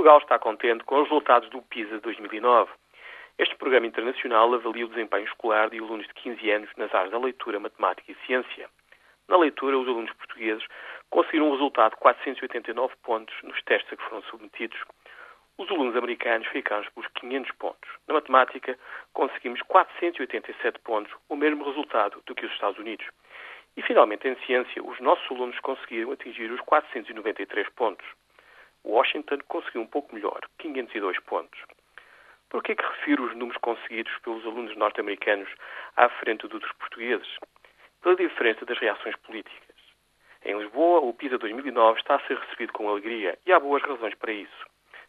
Portugal está contente com os resultados do PISA 2009. Este programa internacional avalia o desempenho escolar de alunos de 15 anos nas áreas da leitura, matemática e ciência. Na leitura, os alunos portugueses conseguiram um resultado de 489 pontos nos testes a que foram submetidos. Os alunos americanos ficaram pelos 500 pontos. Na matemática, conseguimos 487 pontos, o mesmo resultado do que os Estados Unidos. E, finalmente, em ciência, os nossos alunos conseguiram atingir os 493 pontos. Washington conseguiu um pouco melhor, 502 pontos. Por que é que refiro os números conseguidos pelos alunos norte-americanos à frente dos portugueses? Pela diferença das reações políticas. Em Lisboa, o PISA 2009 está a ser recebido com alegria e há boas razões para isso.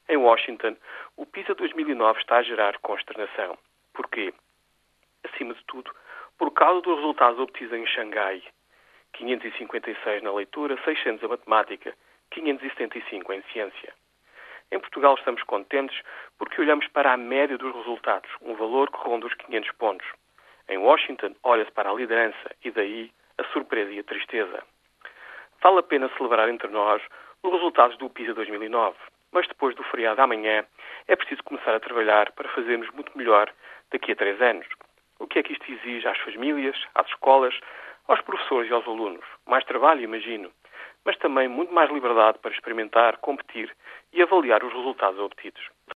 Em Washington, o PISA 2009 está a gerar consternação. Porquê? Acima de tudo, por causa dos resultados obtidos em Xangai. 556 na leitura, 600 na matemática, 575 em ciência. Em Portugal estamos contentes porque olhamos para a média dos resultados, um valor que ronda os 500 pontos. Em Washington, olha-se para a liderança e daí a surpresa e a tristeza. Vale a pena celebrar entre nós os resultados do PISA 2009, mas depois do feriado amanhã é preciso começar a trabalhar para fazermos muito melhor daqui a três anos. O que é que isto exige às famílias, às escolas, aos professores e aos alunos? Mais trabalho, imagino mas também muito mais liberdade para experimentar, competir e avaliar os resultados obtidos.